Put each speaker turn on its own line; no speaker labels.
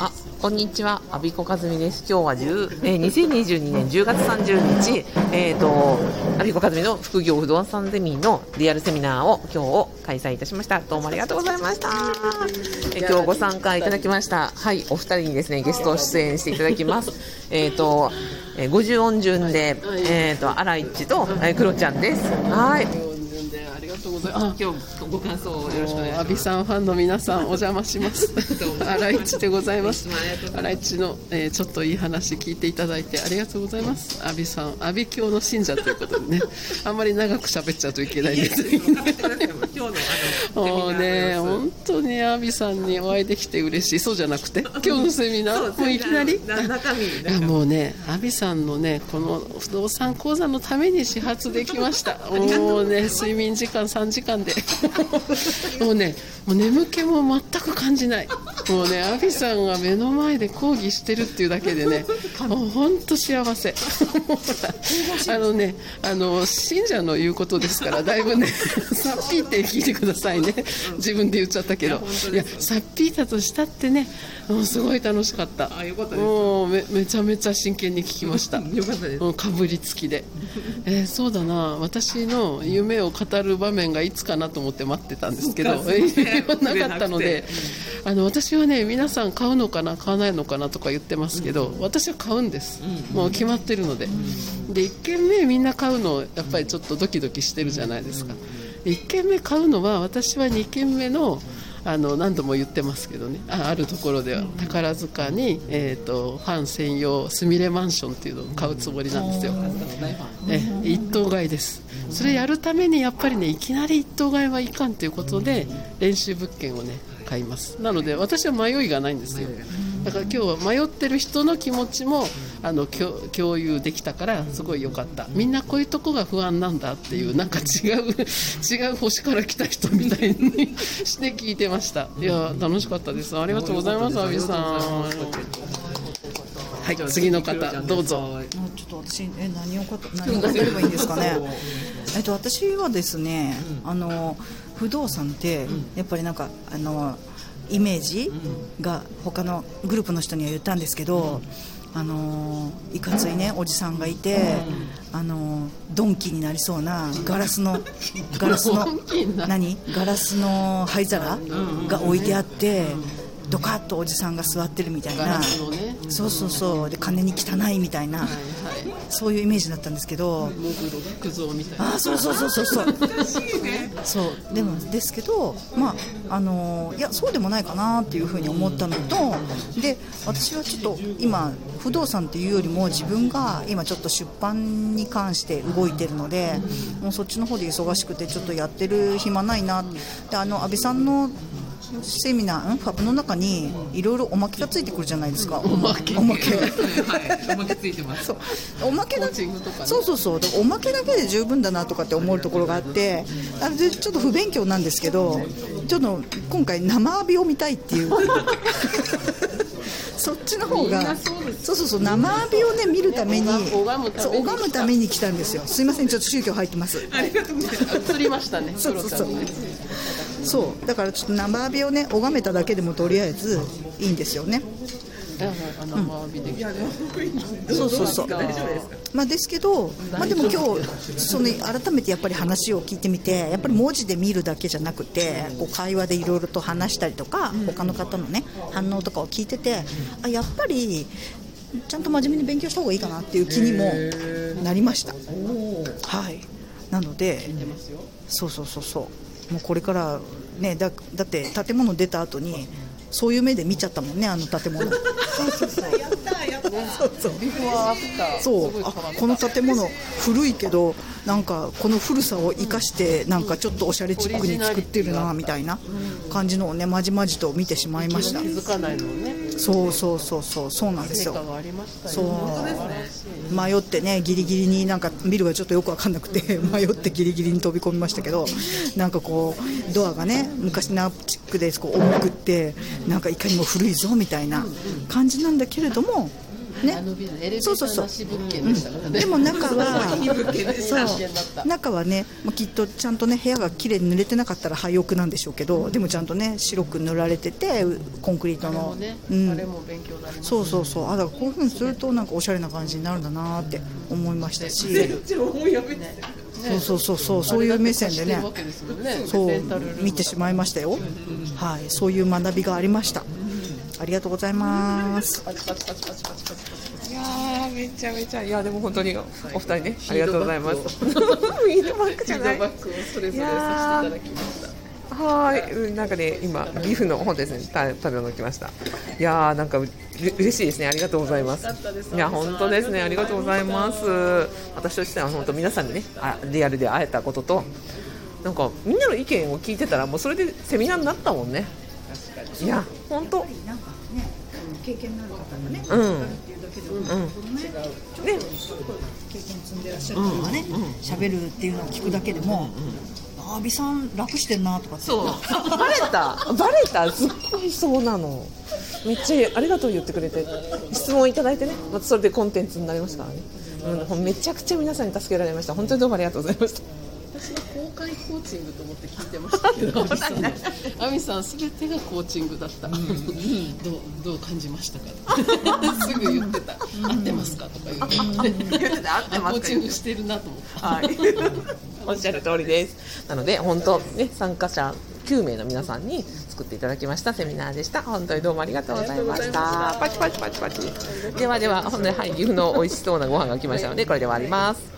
あ、こんにちは、阿比子和美です。今日は10、えー、2022年10月30日、えっ、ー、と、阿比子和美の副業不動産ゼミのリアルセミナーを今日開催いたしました。どうもありがとうございました。えー、今日ご参加いただきました。はい、お二人にですね、ゲスト出演していただきます。えっ、ー、と、えー、50音順で、えっ、ー、と、荒市と、えー、クロちゃんです。はい。
とうございます。今日ご感想をよろしくお願いします。阿ビさんファンの皆さんお邪魔します。新井でございます。新井の、えー、ちょっといい話聞いていただいてありがとうございます。阿ビさん、阿ビ教の信者ということでね、あんまり長く喋っちゃうといけないんです。もうね、本当に阿ビさんにお会いできて嬉しい。そうじゃなくて、今日のセミナー、もういきなり？中身。もうね、阿ビさんのね、この不動産講座のために始発できました。もうね、睡眠時間3時間で もうねもう眠気も全く感じないもうねアビさんが目の前で講義してるっていうだけでね もう本当幸せ。あのねあの信者の言うことですから だいぶねさっぴーって聞いてくださいね。自分で言っちゃったけど。いやさっぴーだとしたってねもうすごい楽しかった。あよかったもうめめちゃめちゃ真剣に聞きました。よかったです。もうかぶりつきで、えー、そうだな。私の夢を語る場面がいつかなと思って待ってたんですけど。なかったので。あの私はね皆さん買うのかな買わないのかなとか言ってますけど、私は買うんです、もう決まってるので、で1軒目みんな買うのやっぱりちょっとドキドキしてるじゃないですか、1軒目買うのは私は2軒目のあの何度も言ってますけどね。ああるところでは。宝塚に、えーと、ファン専用すみれマンションっていうのを買うつもりなんですよ、え一棟買いです。それやるためにやっぱりねいきなり一棟買いはいかんということで練習物件をね買います。なので私は迷いがないんですよ。だから今日は迷ってる人の気持ちもあの共有できたからすごい良かった。みんなこういうとこが不安なんだっていうなんか違う 違う星から来た人みたいにして聞いてました。いや楽しかったです。ありがとうございます阿部さん。はい次の方どうぞ。
ちょっと私え何をか何を語ればいいんですかね。えっと私はですねあの不動産ってやっぱりなんかあのイメージが他のグループの人には言ったんですけど、あのいかついねおじさんがいて、あのドンキになりそうなガラスの ガラスの何？ガラスの灰皿が置いてあって。ドカッとおじさんが座ってるみたいな、ね、そうそうそう。で金に汚いみたいな、はいはい、そういうイメージだったんですけど。あそうそうそうそうそう。そう。でもですけどまああのいやそうでもないかなっていうふうに思ったのとで私はちょっと今不動産っていうよりも自分が今ちょっと出版に関して動いてるのでもうそっちの方で忙しくてちょっとやってる暇ないなであの安倍さんのセミナーファブの中にいろいろおまけがついてくるじゃないですか。
おまけ。お
まけ、
はい、おまけついてます。そう。
おまけだ、ね、そう。そうそうおまけだけで十分だなとかって思うところがあってあれちょっと不勉強なんですけどちょっと今回生浴びを見たいっていう。そっちの方がそうそうそう生浴びをね見るためにそう拝むために来たんですよ。すいません。ちょっと宗教入ってます。
映りましたね。
そうそうそうそう。だからちょっと生浴びをね拝めただけでもとりあえずいいんですよね。そうそうそう。まあですけどまあでも今日その改めてやっぱり話を聞いてみてやっぱり文字で見るだけじゃなくてこう会話でいろいろと話したりとか他の方のね反応とかを聞いててあやっぱりちゃんと真面目に勉強した方がいいかなっていう気にもなりました。はい。なのでそうそうそうそうもうこれからねだだって建物出た後にそういう目で見ちゃったもんねあの建物。そうそうそう。やったやったそうそう。ビフォーアフター。そう。あこの建物古いけどなんかこの古さを生かしてなんかちょっとおしゃれチックに作ってるなみたいな感じのをねまじまじと見てしまいました。
気づかないのね
そうそうそうそうそうなんですよ。そう。迷ってねギリギリになんかビルがちょっとよく分かんなくて 迷ってギリギリに飛び込みましたけどなんかこうドアがね昔ナチックでこう重くってなんかいかにも古いぞみたいな感じなんだけれども
あのビルエレベーターなし物件で
も中は
そう。
そう中はね、まあ、きっとちゃんとね部屋がきれいに濡れてなかったら廃屋なんでしょうけどでもちゃんとね白く塗られててコンクリートの、そうそうそう。あだからこういうふうにするとなんかおしゃれな感じになるんだなって思いましたし、そうそうそうそう。そういう目線でね。そう。見てしまいましたよ、はい。そういう学びがありました、ありがとうございます
パチパチパチパチパチパチパチ
いやーめちゃめちゃいやでも本当にお二人ねありがとうございます フィードバックじゃない
フィードバックをそれぞれさせていただきました
はい、うんなんかね、今、岐阜の方ですね、た食べ物来ました。いやー、なんか嬉しいですね、ありがとうございます。いや、本当ですね、ありがとうございます。私としては、本当、皆さんにね、あリアルで会えたことと。なんか、みんなの意見を聞いてたら、もうそれでセミナーになったもんね。いや、本当。
なんかね経験のある方がね、
うん
っていうだけでも、
うん、ね、
経験積んでらっしゃる方がね喋、るっていうのを聞くだけでも、あ阿ビさん楽してんなとか
そう、バレた、バレた、すっごいそうなの。めっちゃありがとう言ってくれて、質問いただいてね、またそれでコンテンツになりましたからね。うん、めちゃくちゃ皆さんに助けられました。本当にどうもありがとうございました。
私は公開コーチングと思って聞いてましたけど、亜美さんすべてがコーチングだった。どうどう感じましたか？すぐ言ってた。合ってますか？とか言って。
言ってた合ってますか
コーチングしてるなと思った。
はい、おっしゃる通りです。なので、本当、ね、参加者9名の皆さんに作っていただきましたセミナーでした。本当にどうもありがとうございました。パチパチパチパチ。ではでは、ほんで、はい、岐阜の美味しそうなご飯が来ましたので、これで終わります。